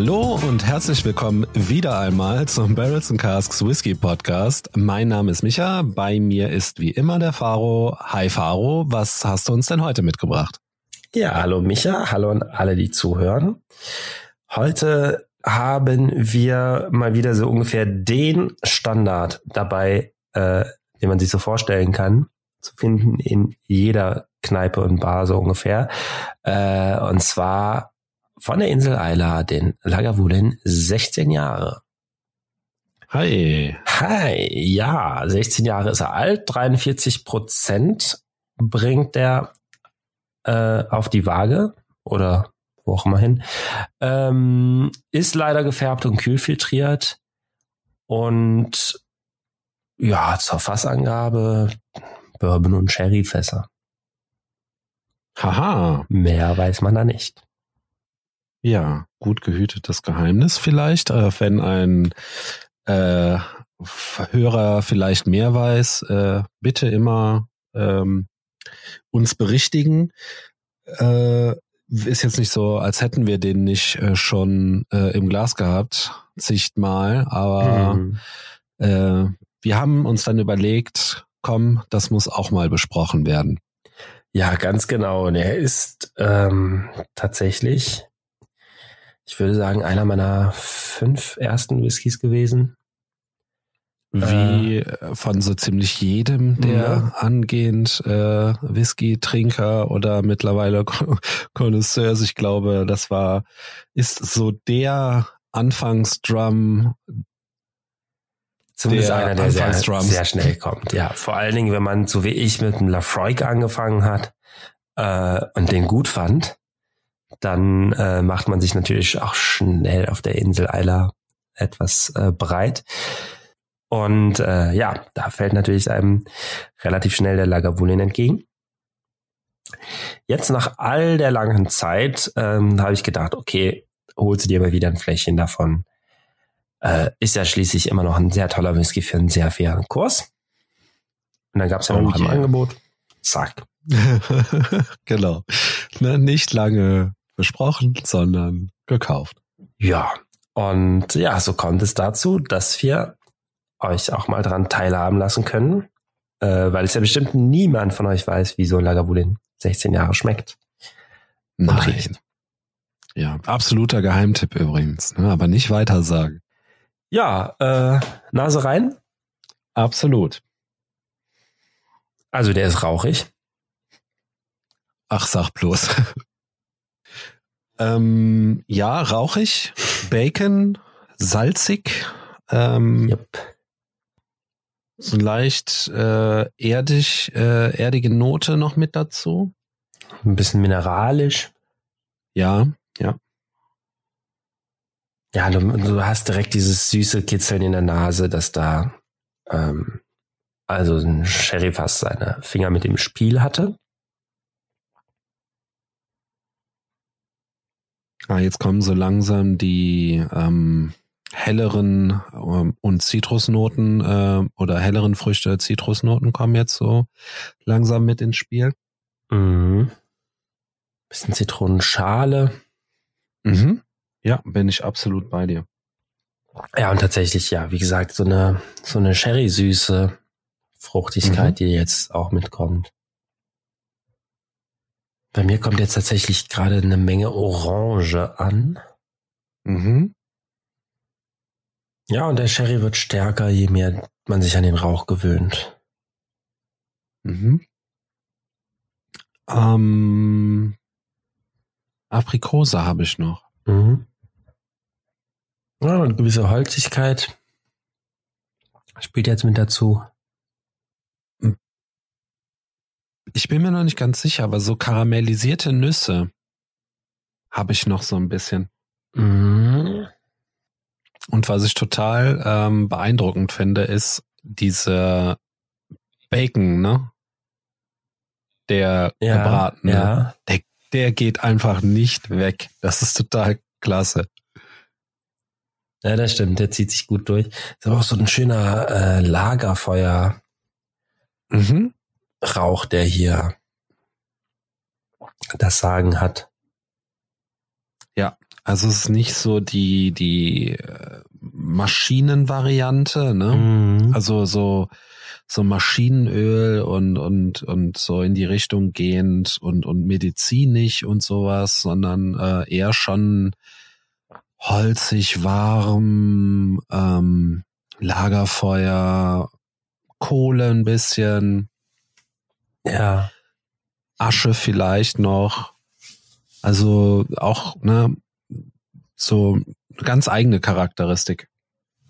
Hallo und herzlich willkommen wieder einmal zum Barrels and Casks Whisky Podcast. Mein Name ist Micha, bei mir ist wie immer der Faro. Hi Faro, was hast du uns denn heute mitgebracht? Ja, hallo Micha, hallo an alle, die zuhören. Heute haben wir mal wieder so ungefähr den Standard dabei, äh, den man sich so vorstellen kann, zu finden in jeder Kneipe und Bar so ungefähr. Äh, und zwar von der Insel Eila, den Lagavulin, 16 Jahre. Hi. Hi, ja, 16 Jahre ist er alt, 43 Prozent bringt er äh, auf die Waage oder wo auch immer hin. Ähm, ist leider gefärbt und kühlfiltriert und ja, zur Fassangabe Bourbon und Sherryfässer. Haha. Mehr weiß man da nicht. Ja, gut gehütetes Geheimnis vielleicht, äh, wenn ein äh, Hörer vielleicht mehr weiß, äh, bitte immer ähm, uns berichtigen. Äh, ist jetzt nicht so, als hätten wir den nicht äh, schon äh, im Glas gehabt, zigmal, aber Mhm. äh, wir haben uns dann überlegt, komm, das muss auch mal besprochen werden. Ja, ganz genau. Und er ist ähm, tatsächlich, ich würde sagen, einer meiner fünf ersten Whiskys gewesen. Wie äh, von so ziemlich jedem der Ja. angehend äh, Whisky-Trinker oder mittlerweile Connoisseurs, ich glaube, das war, ist so der Anfangsdrum. Zumindest Der einer, der sehr, sehr schnell kommt. Ja, vor allen Dingen, wenn man so wie ich mit dem Lafroig angefangen hat äh, und den gut fand, dann äh, macht man sich natürlich auch schnell auf der Insel Eiler etwas äh, breit. Und äh, ja, da fällt natürlich einem relativ schnell der Lagavulin entgegen. Jetzt nach all der langen Zeit ähm, habe ich gedacht, okay, holst du dir mal wieder ein Fläschchen davon. Äh, ist ja schließlich immer noch ein sehr toller Whisky für einen sehr fairen Kurs. Und dann gab es ja Oh noch yeah. Angebot. Zack. genau. Ne, nicht lange besprochen, sondern gekauft. Ja. Und ja, so kommt es dazu, dass wir euch auch mal dran teilhaben lassen können. Äh, weil es ja bestimmt niemand von euch weiß, wie so ein Lagavulin 16 Jahre schmeckt. Nein. riecht. Ja, absoluter Geheimtipp übrigens, ne, aber nicht weiter sagen. Ja, äh, Nase rein. Absolut. Also der ist rauchig. Ach, sag bloß. ähm, ja, rauchig, Bacon, salzig, ähm, Yep. so leicht äh, erdig, äh, erdige Note noch mit dazu. Ein bisschen mineralisch. Ja, Ja, du, du hast direkt dieses süße Kitzeln in der Nase, dass da ähm, also ein Sherry fast seine Finger mit dem Spiel hatte. Ah, jetzt kommen so langsam die ähm, helleren ähm, und Zitrusnoten äh, oder helleren Früchte, Zitrusnoten kommen jetzt so langsam mit ins Spiel. Mhm. Bisschen Zitronenschale. Mhm. Ja, bin ich absolut bei dir. Ja, und tatsächlich, ja, wie gesagt, so eine, so eine Sherry-süße Fruchtigkeit, Mhm. die jetzt auch mitkommt. Bei mir kommt jetzt tatsächlich gerade eine Menge Orange an. Mhm. Ja, und der Sherry wird stärker, je mehr man sich an den Rauch gewöhnt. Mhm. Ähm, Aprikose habe ich noch. Mhm. Ja, und eine gewisse Holzigkeit spielt jetzt mit dazu. Ich bin mir noch nicht ganz sicher, aber so karamellisierte Nüsse habe ich noch so ein bisschen. Mhm. Und was ich total ähm, beeindruckend finde, ist diese Bacon, ne? der Ja, gebratene, ja. der, der geht einfach nicht weg. Das ist total klasse. Ja, das stimmt, der zieht sich gut durch. Ist aber auch so ein schöner äh, Lagerfeuer. Mhm. Rauch, der hier das Sagen hat. Also es ist nicht so die, die äh, Maschinenvariante, ne? Mhm. Also so, so Maschinenöl und, und, und so in die Richtung gehend und, und medizinisch und sowas, sondern äh, eher schon holzig, warm, ähm, Lagerfeuer, Kohle ein bisschen, Ja, Asche vielleicht noch. Also auch, ne, so ganz eigene Charakteristik.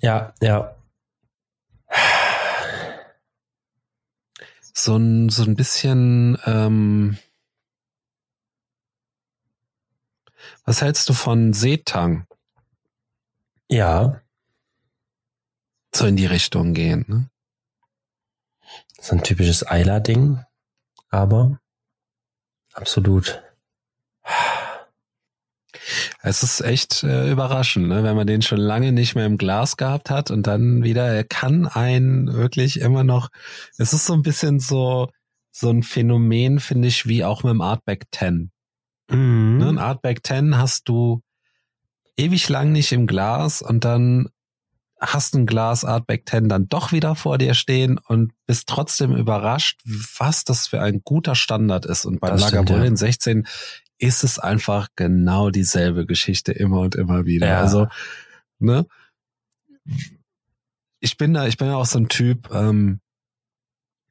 ja, ja. So ein, so ein bisschen, ähm, was hältst du von Seetang? Ja, So in die Richtung gehen, ne? so ein typisches Eiler-Ding, aber absolut. Es ist echt äh, überraschend, ne? wenn man den schon lange nicht mehr im Glas gehabt hat und dann wieder, er kann einen wirklich immer noch, es ist so ein bisschen so, so ein Phänomen, finde ich, wie auch mit dem Artback 10. Mhm. Ne? Ein Artback 10 hast du ewig lang nicht im Glas und dann hast ein Glas Artback 10 dann doch wieder vor dir stehen und bist trotzdem überrascht, was das für ein guter Standard ist. Und stimmt, Lagavulin 16 ist es einfach genau dieselbe Geschichte immer und immer wieder. Ja. Also, ne? Ich bin da, ich bin ja auch so ein Typ, ähm,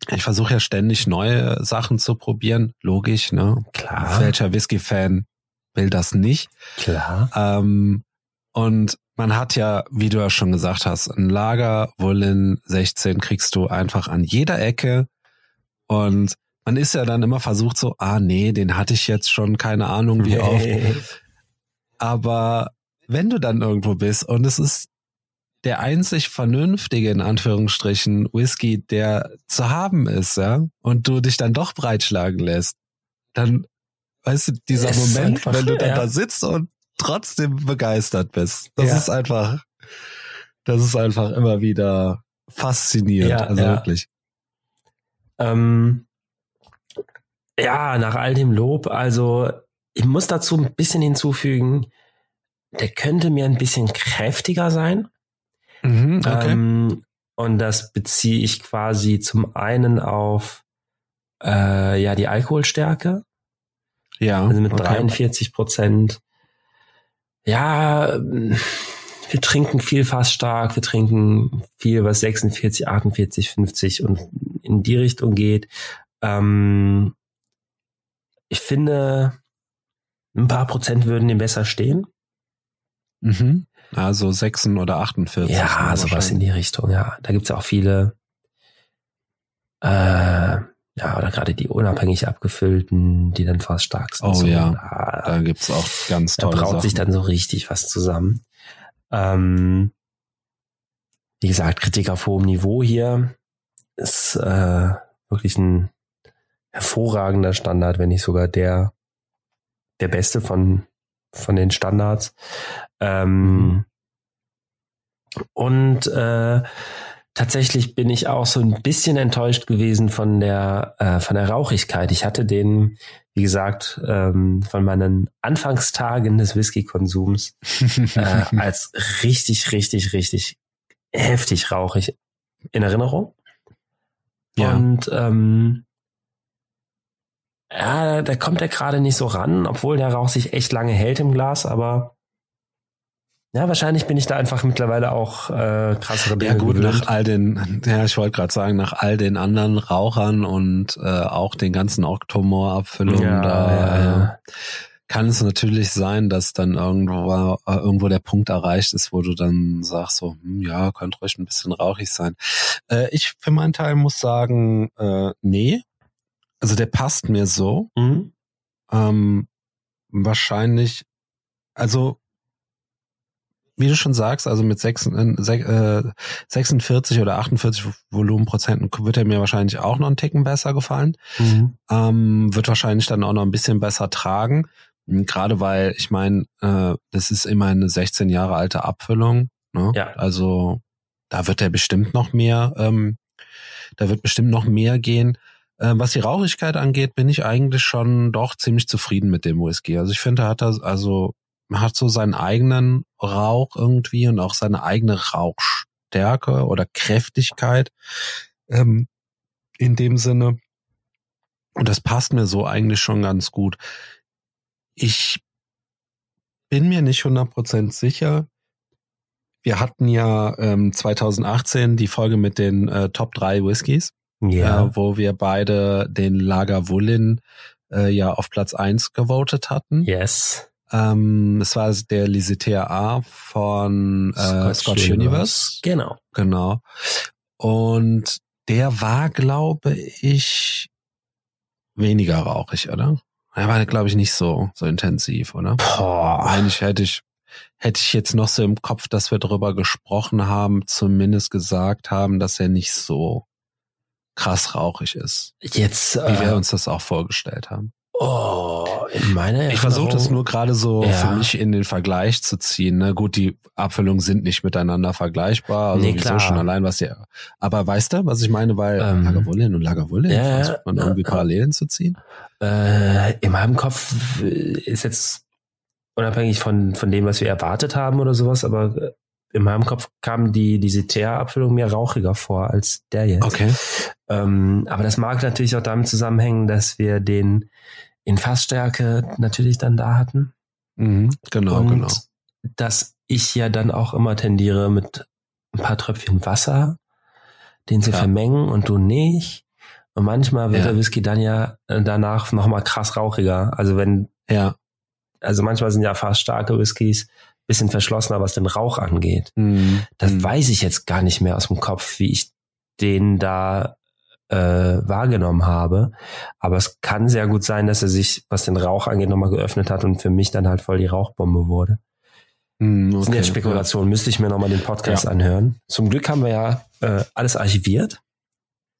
ich versuche ja ständig neue Sachen zu probieren. Logisch, ne? Klar, Welcher Whisky-Fan will das nicht? klar. Ähm, und man hat ja, wie du ja schon gesagt hast, ein Lager Wollin 16 kriegst du einfach an jeder Ecke. Und man ist ja dann immer versucht so, ah nee, den hatte ich jetzt schon, keine Ahnung wie oft. Aber wenn du dann irgendwo bist und es ist der einzig vernünftige, in Anführungsstrichen, Whisky, der zu haben ist, ja, und du dich dann doch breitschlagen lässt, dann, weißt du, dieser Es Moment, wenn du dann ja. da sitzt und trotzdem begeistert bist, das Ja. ist einfach, das ist einfach immer wieder faszinierend, Ja, also ja. wirklich. Ähm, ja, nach all dem Lob, also ich muss dazu ein bisschen hinzufügen, der könnte mir ein bisschen kräftiger sein. Mhm, okay. Ähm, und das beziehe ich quasi zum einen auf äh, ja die Alkoholstärke, ja, also mit okay. 43 Prozent. Ja, wir trinken viel fast stark, wir trinken viel, was 46, 48, 50 und in die Richtung geht. Ähm, ich finde, ein paar Prozent würden dem besser stehen. Mhm. Also 6 oder 48. Ja, ne, sowas in die Richtung, ja. Da gibt's ja auch viele, äh, ja, oder gerade die unabhängig abgefüllten, die dann fast stark sind. Oh so, ja, Da, Da gibt's auch ganz da tolle braut Sachen. sich dann so richtig was zusammen. Ähm, wie gesagt, Kritik auf hohem Niveau hier ist äh, wirklich ein hervorragender Standard, wenn nicht sogar der der beste von von den Standards. Ähm, Und äh, tatsächlich bin ich auch so ein bisschen enttäuscht gewesen von der äh, von der Rauchigkeit. Ich hatte den, wie gesagt, ähm, von meinen Anfangstagen des Whisky-Konsums äh, als richtig, richtig, richtig heftig rauchig in Erinnerung. Ja. Und ähm, ja, da kommt er gerade nicht so ran, obwohl der Rauch sich echt lange hält im Glas, aber ja, wahrscheinlich bin ich da einfach mittlerweile auch äh, krassere Dinge Ja gut, gewöhnt. nach all den, ja, ich wollte gerade sagen, nach all den anderen Rauchern und äh, auch den ganzen Oktomor-Abfüllungen, Ja, da ja, ja. Äh, kann es natürlich sein, dass dann irgendwo, äh, irgendwo der Punkt erreicht ist, wo du dann sagst so, hm, ja, könnte ruhig ein bisschen rauchig sein. Äh, ich für meinen Teil muss sagen, äh, nee. Also der passt mir so. Mhm. Ähm, wahrscheinlich, also wie du schon sagst, also mit 6, äh, 46 oder 48 Volumenprozenten wird er mir wahrscheinlich auch noch einen Ticken besser gefallen. Mhm. Ähm, wird wahrscheinlich dann auch noch ein bisschen besser tragen. Gerade weil, ich meine, äh, das ist immer eine 16 Jahre alte Abfüllung. Ne? Ja. Also da wird er bestimmt noch mehr, ähm, da wird bestimmt noch mehr gehen. Äh, was die Rauchigkeit angeht, bin ich eigentlich schon doch ziemlich zufrieden mit dem Whisky. Also ich finde, er hat das, also hat so seinen eigenen Rauch irgendwie und auch seine eigene Rauchstärke oder Kräftigkeit ähm, in dem Sinne. Und das passt mir so eigentlich schon ganz gut. Ich bin mir nicht 100% sicher. Wir hatten ja ähm, 2018 die Folge mit den äh, Top 3 Whiskys, ja. äh, wo wir beide den Lager Wullin äh, ja auf Platz 1 gewotet hatten. Yes. Ähm, es war der Lisetea A von äh, Scotch, Scotch Universe. Universe. Genau. Genau. Und der war, glaube ich, weniger rauchig, oder? Er war, glaube ich, nicht so, so intensiv, oder? Boah. Eigentlich hätte ich, hätte ich jetzt noch so im Kopf, dass wir darüber gesprochen haben, zumindest gesagt haben, dass er nicht so krass rauchig ist. Jetzt, wie äh, wir uns das auch vorgestellt haben. Oh, in meiner Ich versuche das nur gerade so ja. für mich in den Vergleich zu ziehen. Ne? Gut, die Abfüllungen sind nicht miteinander vergleichbar. Also nee, klar. schon allein, was die. Aber weißt du, was ich meine? Weil ähm, Lagerwollin und Lagerwollin ja, versucht man irgendwie äh, Parallelen zu ziehen. Äh, in meinem Kopf ist jetzt unabhängig von, von dem, was wir erwartet haben oder sowas, aber in meinem Kopf kam die, diese Teerabfüllung mir rauchiger vor als der jetzt. Okay. Ähm, aber das mag natürlich auch damit zusammenhängen, dass wir den in Fassstärke natürlich dann da hatten. Mhm, genau, und genau. Dass ich ja dann auch immer tendiere mit ein paar Tröpfchen Wasser, den sie ja. vermengen und du nicht. Und manchmal wird ja. der Whisky dann ja äh, danach nochmal krass rauchiger. Also wenn, ja, also manchmal sind ja fast starke Whiskys bisschen verschlossener, was den Rauch angeht. Mhm. Das mhm. weiß ich jetzt gar nicht mehr aus dem Kopf, wie ich den da äh, wahrgenommen habe. Aber es kann sehr gut sein, dass er sich, was den Rauch angeht, nochmal geöffnet hat und für mich dann halt voll die Rauchbombe wurde. Mm, okay, das sind jetzt Spekulationen, ja. müsste ich mir nochmal den Podcast ja. anhören. Zum Glück haben wir ja äh, alles archiviert.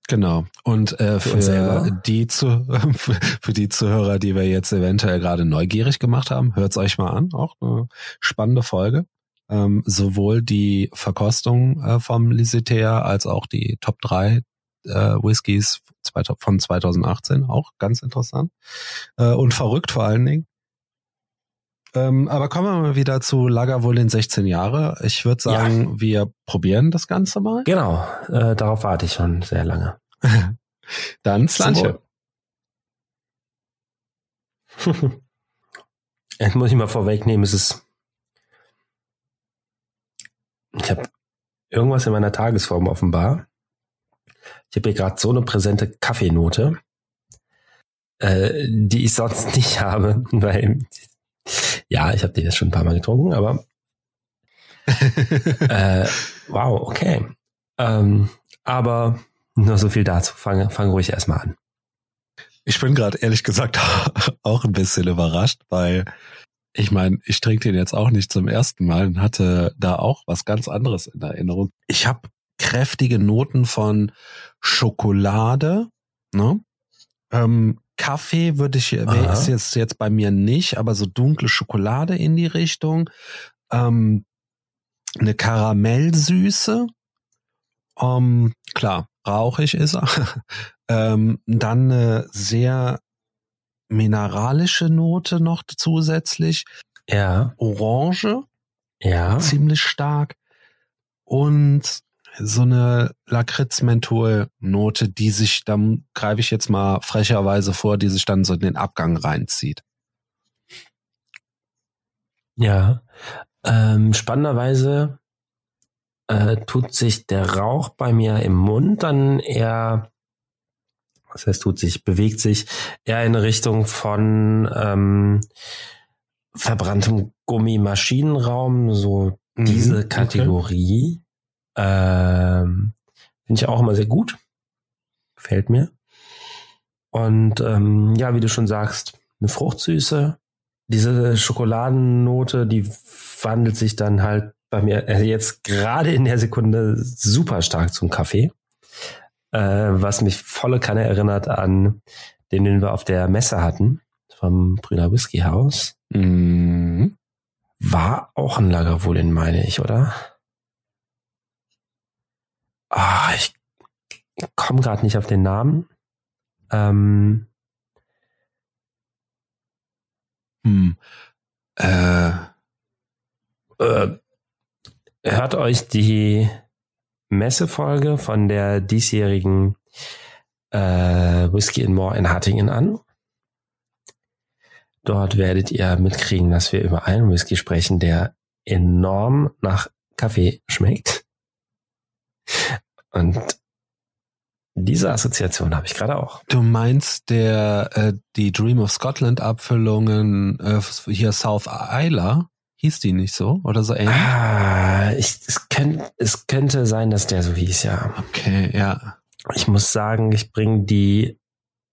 Genau. Und äh, für, für die zu, für die Zuhörer, die wir jetzt eventuell gerade neugierig gemacht haben, hört's euch mal an. Auch eine spannende Folge. Ähm, sowohl die Verkostung äh, vom Lisetea als auch die Top 3 äh, Whiskys von 2018, auch ganz interessant äh, und verrückt vor allen Dingen. Ähm, aber kommen wir mal wieder zu Lagavulin 16 Jahre. Ich würde sagen, ja. wir probieren das Ganze mal. Genau, äh, darauf warte ich schon sehr lange. Dann Slanche. Jetzt muss ich mal vorwegnehmen, es ist ich habe irgendwas in meiner Tagesform offenbar. Ich habe hier gerade so eine präsente Kaffeenote, äh, die ich sonst nicht habe, weil ja, ich habe die jetzt schon ein paar Mal getrunken, aber äh, wow, okay. Ähm, aber nur so viel dazu. Fange fang ruhig erstmal an. Ich bin gerade ehrlich gesagt auch ein bisschen überrascht, weil ich meine, ich trinke den jetzt auch nicht zum ersten Mal und hatte da auch was ganz anderes in Erinnerung. Ich habe kräftige Noten von Schokolade, ne? Ähm, Kaffee würde ich, ist jetzt, jetzt bei mir nicht, aber so dunkle Schokolade in die Richtung. Ähm, eine Karamellsüße. Ähm, klar, rauchig ist er. ähm, dann eine sehr mineralische Note noch zusätzlich. Ja. Orange. Ja. Ziemlich stark. Und so eine Lakritz-Menthol-Note, die sich, dann greife ich jetzt mal frecherweise vor, die sich dann so in den Abgang reinzieht. Ja, ähm, spannenderweise äh, tut sich der Rauch bei mir im Mund dann eher, was heißt tut sich, bewegt sich eher in Richtung von ähm, verbranntem Gummimaschinenraum, so mhm, diese Kategorie. Ähm, Finde ich auch immer sehr gut. Gefällt mir. Und ähm, ja, wie du schon sagst, eine Fruchtsüße. Diese Schokoladennote, die wandelt sich dann halt bei mir äh, jetzt gerade in der Sekunde super stark zum Kaffee, äh, was mich volle Kanne erinnert an den, den wir auf der Messe hatten, vom Brüder Whisky House. Mhm. War auch ein Lagerwohlin, meine ich, oder? Ah, ich komme gerade nicht auf den Namen. Ähm, Hm. Äh, äh, hört euch die Messefolge von der diesjährigen äh, Whisky and More in Hattingen an. Dort werdet ihr mitkriegen, dass wir über einen Whisky sprechen, der enorm nach Kaffee schmeckt. Und diese Assoziation habe ich gerade auch. du meinst der äh, die Dream of Scotland Abfüllungen äh, hier South Isla hieß die nicht so oder so ähnlich? Ah, ich, es, könnt, es könnte sein, dass der so hieß, ja. Okay, ja. Ich muss sagen, ich bringe die,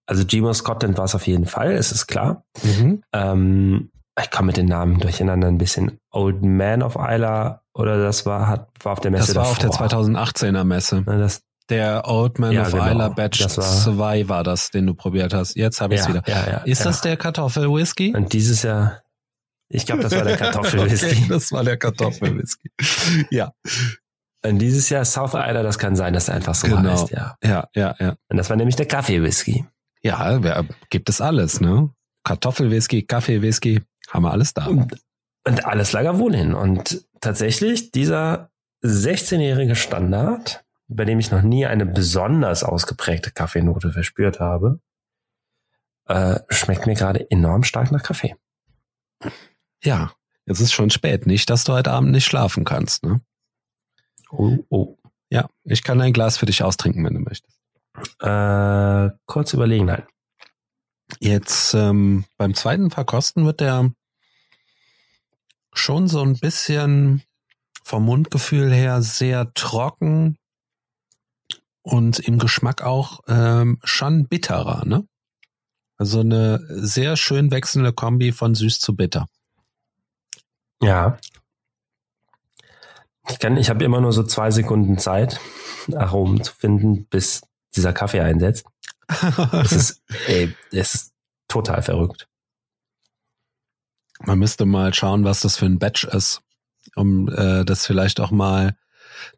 also Gmo Scotland war es auf jeden Fall, es ist klar. Mhm. Ähm, ich komme mit den Namen durcheinander ein bisschen. Old Man of Isla oder das war, hat, war auf der Messe Das war auf der davor. 2018er Messe. Ne, Das, Der Old Man Ja, of genau. Isla Batch Das war- 2 war das, den du probiert hast. Jetzt habe ich es ja, wieder. ja, Ist das der Kartoffelwhisky? Und dieses Jahr, ich glaube, das war der Kartoffelwhisky. okay, das war der Kartoffelwhisky. ja, Und dieses Jahr South Isla, das kann sein, dass er einfach so Genau. heißt, ja. ja, ja, ja. Und das war nämlich der Kaffee-Whisky. Ja, gibt es alles, ne? Kartoffelwhisky, Kaffeewhisky, haben wir alles da. Und, und alles Lagerwohlin. Und tatsächlich, dieser 16-jährige Standard, bei dem ich noch nie eine besonders ausgeprägte Kaffeenote verspürt habe, äh, schmeckt mir gerade enorm stark nach Kaffee. Ja, es ist schon spät. Nicht, dass du heute Abend nicht schlafen kannst, ne? Oh, oh. Ja, ich kann ein Glas für dich austrinken, wenn du möchtest. Äh, kurz überlegen, nein. Jetzt ähm, beim zweiten Verkosten wird der schon so ein bisschen vom Mundgefühl her sehr trocken und im Geschmack auch ähm, schon bitterer, ne? Also eine sehr schön wechselnde Kombi von süß zu bitter. Ja. Ich kann, ich habe immer nur so zwei Sekunden Zeit, Aromen zu finden, bis dieser Kaffee einsetzt. Das ist, ey, ist total verrückt. Man müsste mal schauen, was das für ein Batch ist, um äh, das vielleicht auch mal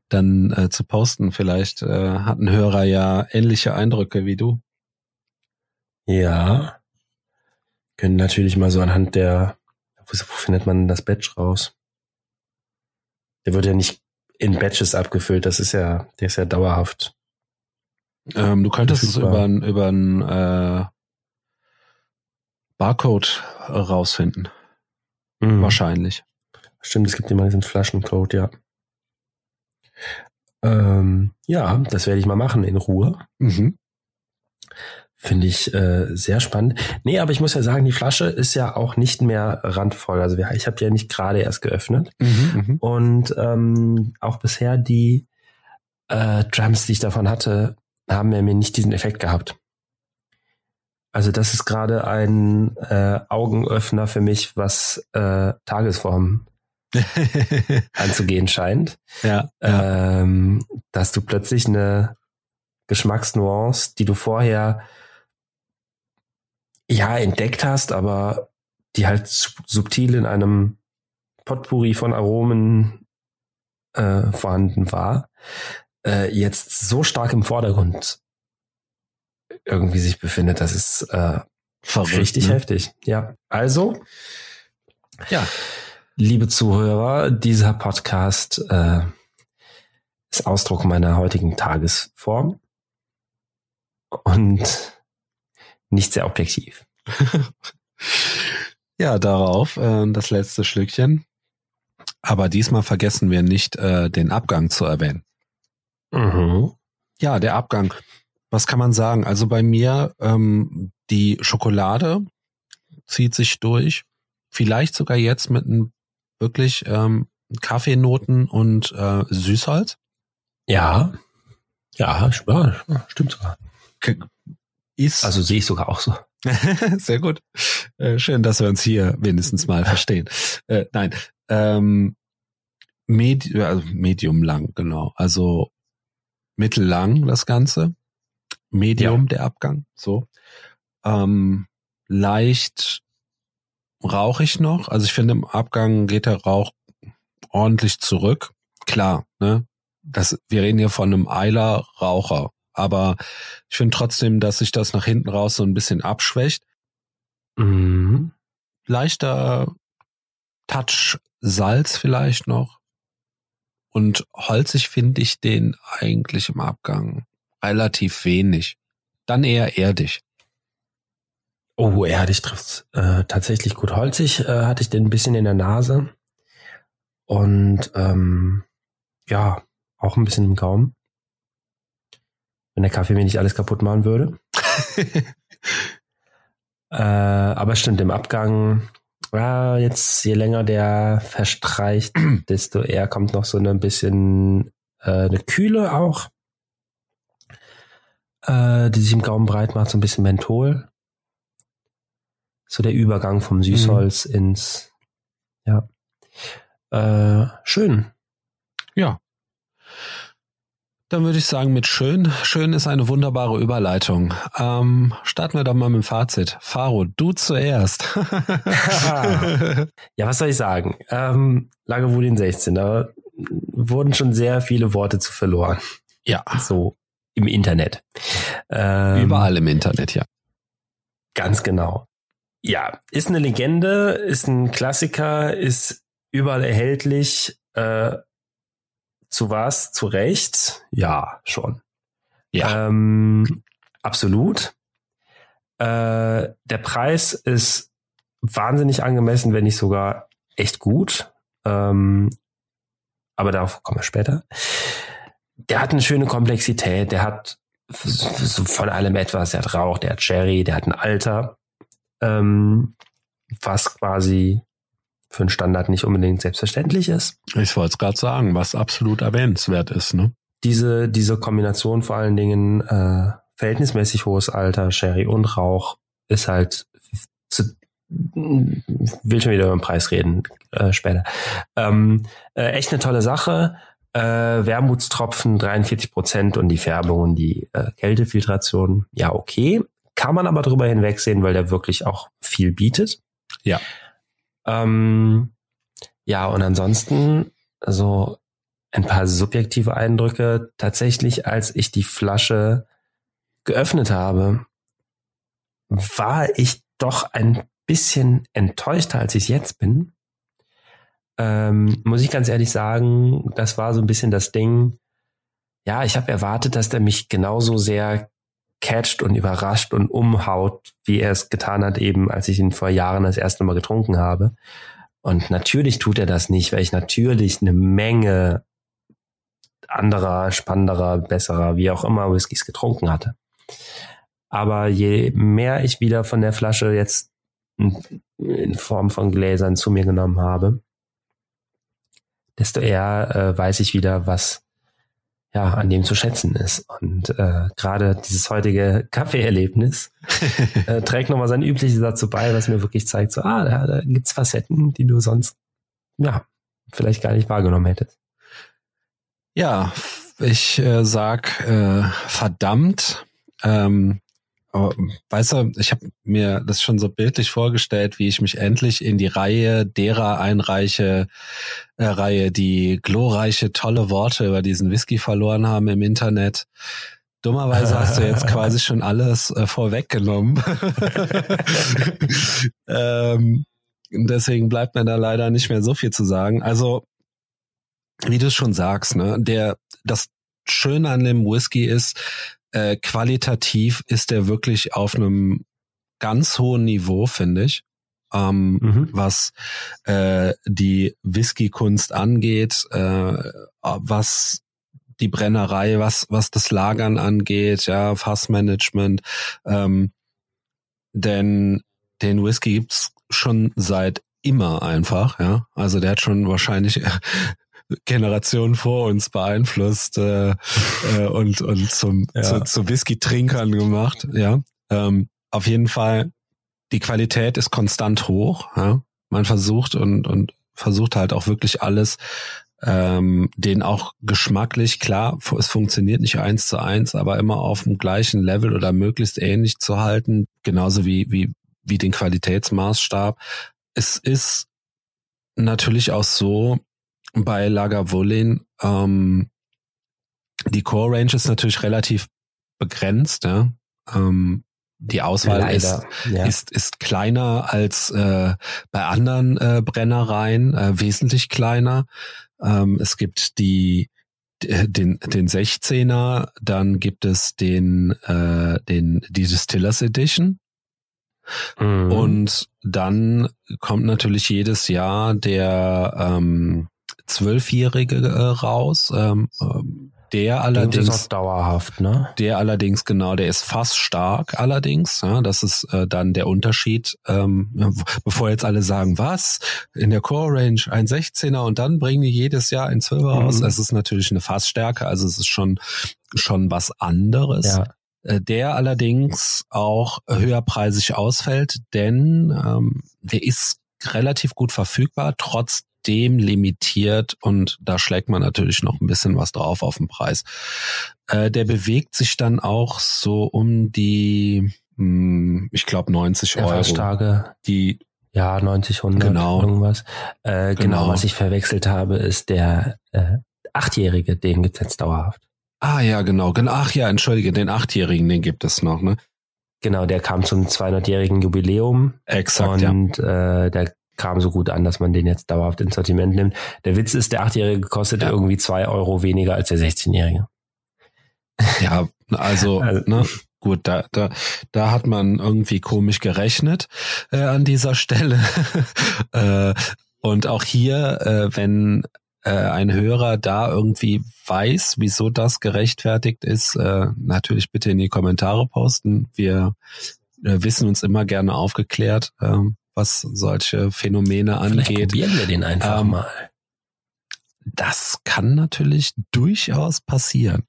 dann äh, zu posten. Vielleicht äh, hat ein Hörer ja ähnliche Eindrücke wie du. Ja. Können natürlich mal so anhand der, wo, wo findet man das Batch raus? Der wird ja nicht in Batches abgefüllt, das ist ja, der ist ja dauerhaft. Ähm, du könntest es über ein über ein äh, Barcode rausfinden, Mhm. wahrscheinlich. Stimmt, es gibt immer diesen Flaschencode, ja. Ähm, ja, das werde ich mal machen in Ruhe. Mhm. Finde ich äh, sehr spannend. Nee, aber ich muss ja sagen, die Flasche ist ja auch nicht mehr randvoll. Also ich habe die ja nicht gerade erst geöffnet. Mhm, Und ähm, auch bisher die äh, Drums, die ich davon hatte, haben ja mir nicht diesen Effekt gehabt. Also das ist gerade ein äh, Augenöffner für mich, was äh, Tagesform mhm. anzugehen scheint. ja, ja. Ähm, dass du plötzlich eine Geschmacksnuance, die du vorher ja entdeckt hast, aber die halt sub- subtil in einem Potpourri von Aromen äh, vorhanden war, äh, jetzt so stark im Vordergrund irgendwie sich befindet, das ist äh, Verrückt, richtig ne? heftig. Ja, also Ja, Liebe Zuhörer, dieser Podcast äh, ist Ausdruck meiner heutigen Tagesform und nicht sehr objektiv. ja, darauf äh, das letzte Schlückchen. Aber diesmal vergessen wir nicht, äh, den Abgang zu erwähnen. Mhm. Ja, der Abgang. Was kann man sagen? Also bei mir ähm, die Schokolade zieht sich durch. Vielleicht sogar jetzt mit einem wirklich ähm, Kaffeenoten und äh, Süßholz. Ja, ja, stimmt sogar. Ist Also sehe ich sogar auch so. sehr gut. Äh, schön, dass wir uns hier wenigstens mal verstehen. Äh, nein, ähm, Medi also medium lang, genau. Also mittellang das Ganze. Medium ja. der Abgang, so. Ähm, leicht rauchig noch. Also ich finde, im Abgang geht der Rauch ordentlich zurück. Klar, ne? Das, wir reden hier von einem Eiler-Raucher. Aber ich finde trotzdem, dass sich das nach hinten raus so ein bisschen abschwächt. Mhm. Leichter Touch Salz vielleicht noch. Und holzig finde ich den eigentlich im Abgang relativ wenig. Dann eher erdig. Oh, erdig trifft äh, tatsächlich gut. Holzig äh, hatte ich den ein bisschen in der Nase. Und ähm, ja, auch ein bisschen im Gaumen. Wenn der Kaffee mir nicht alles kaputt machen würde. äh, aber stimmt, im Abgang, ja, jetzt je länger der verstreicht, desto eher kommt noch so ein bisschen äh, eine Kühle auch, äh, die sich im Gaumen breit macht, so ein bisschen Menthol. So der Übergang vom Süßholz mhm. ins, ja. Äh, schön. Ja. Dann würde ich sagen, mit schön. Schön ist eine wunderbare Überleitung. Ähm, starten wir doch mal mit dem Fazit. Faro, du zuerst. ja, was soll ich sagen? Ähm, Lagavulin 16, da wurden schon sehr viele Worte zu verloren. Ja. So im Internet. Ähm, Überall im Internet, ja. Ganz genau. Ja, ist eine Legende, ist ein Klassiker, ist überall erhältlich. Äh, zu was? Zu Recht? Ja, schon. Ja. Ähm, absolut. Äh, der Preis ist wahnsinnig angemessen, wenn nicht sogar echt gut. Ähm, aber darauf kommen wir später. Der hat eine schöne Komplexität, der hat von allem etwas, der hat Rauch, der hat Cherry, der hat ein Alter, ähm, was quasi für einen Standard nicht unbedingt selbstverständlich ist. Ich wollte es gerade sagen, was absolut erwähnenswert ist. Ne? Diese, diese Kombination vor allen Dingen äh, verhältnismäßig hohes Alter, Sherry und Rauch ist halt zu, will schon wieder über den Preis reden äh, später. Ähm, äh, echt eine tolle Sache. Äh, Wermutstropfen 43 Prozent und die Färbung und die äh, Kältefiltration, ja okay. Kann man aber drüber hinwegsehen, weil der wirklich auch viel bietet. Ja. Ähm, ja, und ansonsten so ein paar subjektive Eindrücke. Tatsächlich, als ich die Flasche geöffnet habe, war ich doch ein bisschen enttäuschter, als ich es jetzt bin. Ähm, muss ich ganz ehrlich sagen, das war so ein bisschen das Ding. Ja, ich habe erwartet, dass der mich genauso sehr catcht und überrascht und umhaut, wie er es getan hat, eben als ich ihn vor Jahren das erste Mal getrunken habe. Und natürlich tut er das nicht, weil ich natürlich eine Menge anderer, spannenderer, besserer, wie auch immer Whiskys getrunken hatte. Aber je mehr ich wieder von der Flasche jetzt in Form von Gläsern zu mir genommen habe, desto eher äh, weiß ich wieder, was ja, an dem zu schätzen ist. Und äh, gerade dieses heutige Kaffeeerlebnis äh, trägt nochmal sein übliches dazu bei, was mir wirklich zeigt, so, ah, da, da gibt's Facetten, die du sonst, ja, vielleicht gar nicht wahrgenommen hättest. Ja, ich äh, sag äh, verdammt. Ähm, aber, weißt du, ich habe mir das schon so bildlich vorgestellt, wie ich mich endlich in die Reihe derer einreiche, äh, Reihe, die glorreiche, tolle Worte über diesen Whisky verloren haben im Internet. Dummerweise hast du jetzt quasi schon alles äh, vorweggenommen. ähm, deswegen bleibt mir da leider nicht mehr so viel zu sagen. Also, wie du es schon sagst, ne, der, das Schöne an dem Whisky ist, äh, qualitativ ist der wirklich auf einem ganz hohen Niveau, finde ich. Ähm, mhm. was äh, die Whisky-Kunst angeht, äh, was die Brennerei, was was das Lagern angeht, ja, Fassmanagement, ähm, denn den Whisky gibt's schon seit immer einfach, ja. Also der hat schon wahrscheinlich Generationen vor uns beeinflusst äh, äh, und, und zum, ja. zu, zu Whisky-Trinkern gemacht. Ja, ähm, auf jeden Fall, die Qualität ist konstant hoch. Ja? Man versucht und, und versucht halt auch wirklich alles ähm, den auch geschmacklich, klar, es funktioniert nicht eins zu eins, aber immer auf dem gleichen Level oder möglichst ähnlich zu halten, genauso wie, wie, wie den Qualitätsmaßstab. Es ist natürlich auch so bei Lagavulin, ähm, die Core Range ist natürlich relativ begrenzt, ja. Ähm, die Auswahl ist, ja. ist, ist kleiner als äh, bei anderen äh, Brennereien, äh, wesentlich kleiner. Ähm, es gibt die den den 16er, dann gibt es den äh, den die Distillers Edition mhm. und dann kommt natürlich jedes Jahr der ähm, zwölfjährige äh, raus. Ähm, ähm der allerdings ist dauerhaft, ne? Der allerdings genau, der ist fast stark allerdings. Ja, das ist äh, dann der Unterschied. Ähm, bevor jetzt alle sagen, was in der Core Range ein 16er und dann bringen die jedes Jahr ein 12er mhm. raus. Es ist natürlich eine Fassstärke, also es ist schon schon was anderes. Ja. Äh, der allerdings auch höherpreisig ausfällt, denn ähm, der ist relativ gut verfügbar, trotz extrem limitiert und da schlägt man natürlich noch ein bisschen was drauf auf den Preis. Äh, der bewegt sich dann auch so um die, mh, hm, ich glaube 90 Euro. Tage. Die ja, 90, 100, genau. irgendwas. Äh, genau. genau. was ich verwechselt habe, ist der äh, Achtjährige, den gibt's jetzt dauerhaft. Ah ja, genau. Ach ja, entschuldige, den Achtjährigen, den gibt es noch, ne? Genau, der kam zum 200-jährigen Jubiläum. Exakt, und, ja. äh, der kam so gut an, dass man den jetzt dauerhaft ins Sortiment nimmt. Der Witz ist, der Achtjährige kostet ja. irgendwie zwei Euro weniger als der 16-Jährige. Ja, also, also ne, gut, da, da, da hat man irgendwie komisch gerechnet äh, an dieser Stelle. äh, und auch hier, äh, wenn äh, ein Hörer da irgendwie weiß, wieso das gerechtfertigt ist, äh, natürlich bitte in die Kommentare posten. Wir äh, wissen uns immer gerne aufgeklärt. Ähm, was solche Phänomene angeht. Vielleicht probieren wir den einfach ähm, mal. Das kann natürlich durchaus passieren.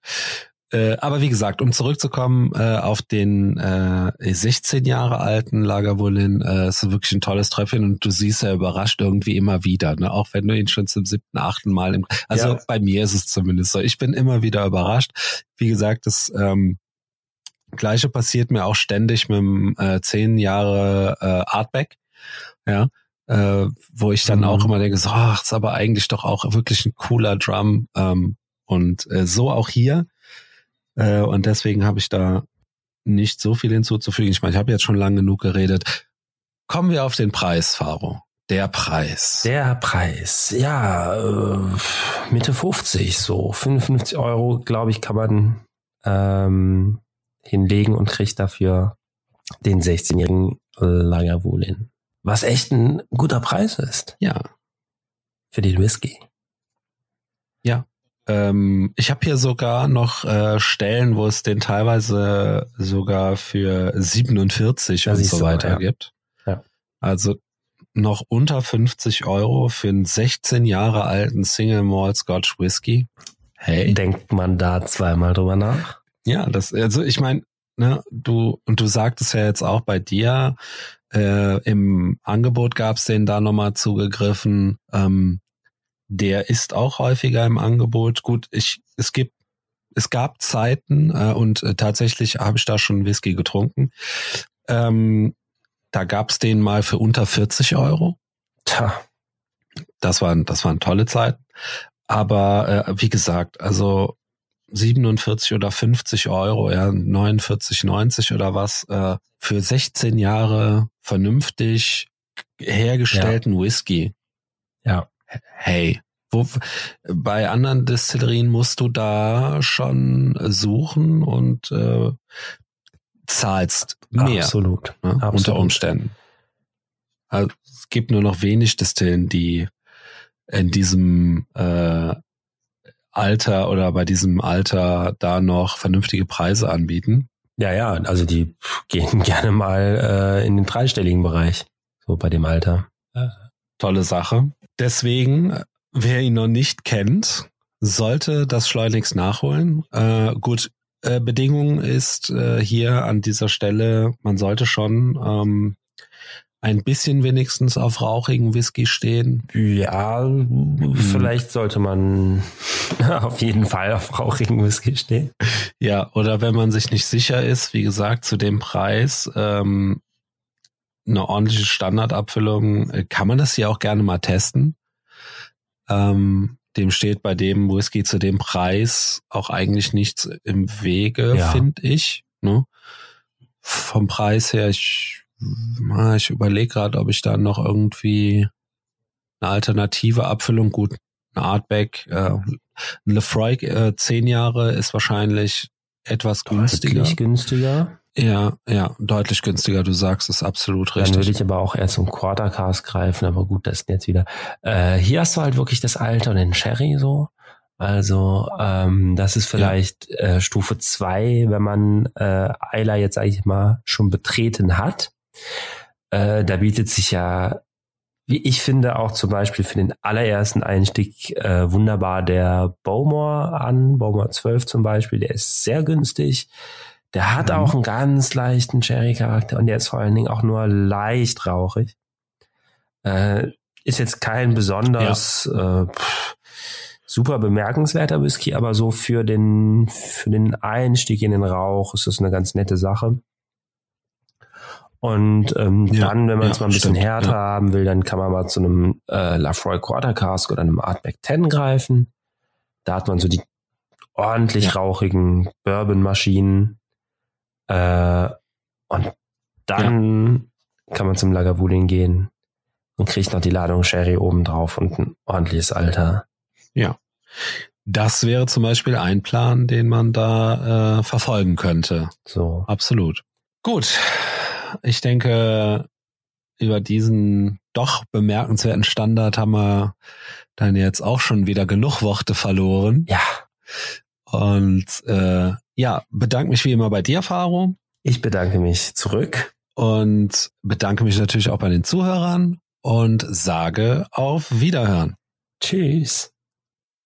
Äh, aber wie gesagt, um zurückzukommen äh, auf den äh, 16 Jahre alten Lagerwolin, äh, ist wirklich ein tolles Tröpfchen und du siehst ja überrascht irgendwie immer wieder, ne? auch wenn du ihn schon zum siebten, achten Mal im, also ja. bei mir ist es zumindest so. Ich bin immer wieder überrascht. Wie gesagt, das ähm, Gleiche passiert mir auch ständig mit dem äh, zehn Jahre äh, Artback ja, äh, wo ich dann mhm. auch immer denke, so, ach, ist aber eigentlich doch auch wirklich ein cooler Drum ähm, und äh, so auch hier äh, und deswegen habe ich da nicht so viel hinzuzufügen. Ich meine, ich habe jetzt schon lang genug geredet. Kommen wir auf den Preis, Faro. Der Preis. Der Preis, ja, äh, Mitte 50, so 55 Euro, glaube ich, kann man ähm, hinlegen und kriegt dafür den 16-jährigen Lagavulin. Was echt ein guter Preis ist. Ja. Für den Whisky. Ja. Ähm, ich habe hier sogar noch äh, Stellen, wo es den teilweise sogar für 47 das und so weiter ja. gibt. Ja. Also noch unter 50 Euro für einen 16 Jahre alten Single Malt Scotch Whisky. Hey. Denkt man da zweimal drüber nach? Ja, das, also ich meine, ne, du, und du sagtest ja jetzt auch bei dir, äh, Im Angebot gab es den da nochmal zugegriffen. Ähm, der ist auch häufiger im Angebot. Gut, ich, es gibt, es gab Zeiten äh, und äh, tatsächlich habe ich da schon Whisky getrunken. Ähm, da gab es den mal für unter 40 Euro. Tja. Das waren, das waren tolle Zeiten. Aber äh, wie gesagt, also 47 oder 50 Euro, ja, 49, 90 oder was, äh, für 16 Jahre vernünftig hergestellten ja. Whisky. Ja. Hey, wo, bei anderen Destillerien musst du da schon suchen und äh, zahlst mehr. Absolut. Ne, Absolut. Unter Umständen. Also, es gibt nur noch wenig Destillen, die in diesem äh, Alter oder bei diesem Alter da noch vernünftige Preise anbieten. Ja, ja, also die gehen gerne mal äh, in den dreistelligen Bereich, so bei dem Alter. Tolle Sache. Deswegen, wer ihn noch nicht kennt, sollte das schleunigst nachholen. Äh, gut, äh, Bedingung ist äh, hier an dieser Stelle, man sollte schon ähm, ein bisschen wenigstens auf rauchigen Whisky stehen? Ja, vielleicht sollte man auf jeden Fall auf rauchigen Whisky stehen. Ja, oder wenn man sich nicht sicher ist, wie gesagt, zu dem Preis, ähm, eine ordentliche Standardabfüllung, äh, kann man das hier auch gerne mal testen. Ähm, dem steht bei dem Whisky zu dem Preis auch eigentlich nichts im Wege, ja. finde ich. Ne? Vom Preis her, ich, ich überlege gerade, ob ich da noch irgendwie eine alternative Abfüllung, gut, ein Artback, äh, ein Lefroy äh, zehn Jahre ist wahrscheinlich etwas günstiger. Deutlich günstiger. Ja, ja, deutlich günstiger. Du sagst es absolut richtig. Dann würde ich aber auch eher zum Quartercast greifen, aber gut, das ist jetzt wieder. Äh, hier hast du halt wirklich das Alter und den Sherry so. Also ähm, das ist vielleicht ja. äh, Stufe zwei, wenn man äh, Eiler jetzt eigentlich mal schon betreten hat. Äh, da bietet sich ja, wie ich finde, auch zum Beispiel für den allerersten Einstieg äh, wunderbar der Bowmore an, Bowmore 12 zum Beispiel, der ist sehr günstig. Der hat mhm. auch einen ganz leichten Cherry-Charakter und der ist vor allen Dingen auch nur leicht rauchig. Äh, ist jetzt kein besonders ja. äh, pff, super bemerkenswerter Whisky, aber so für den, für den Einstieg in den Rauch ist das eine ganz nette Sache. Und ähm, ja, dann, wenn man es ja, mal ein bisschen stimmt, härter ja. haben will, dann kann man mal zu einem äh, Lafroy Quarter Cask oder einem Artback 10 greifen. Da hat man so die ordentlich rauchigen Bourbon-Maschinen. Äh, und dann kann man zum Lagavulin gehen und kriegt noch die Ladung Sherry oben drauf und ein ordentliches Alter. Ja. Das wäre zum Beispiel ein Plan, den man da äh, verfolgen könnte. So. Absolut. Gut. Ich denke, über diesen doch bemerkenswerten Standard haben wir dann jetzt auch schon wieder genug Worte verloren. Ja. Und äh, ja, bedanke mich wie immer bei dir, Faro. Ich bedanke mich zurück. Und bedanke mich natürlich auch bei den Zuhörern und sage auf Wiederhören. Tschüss.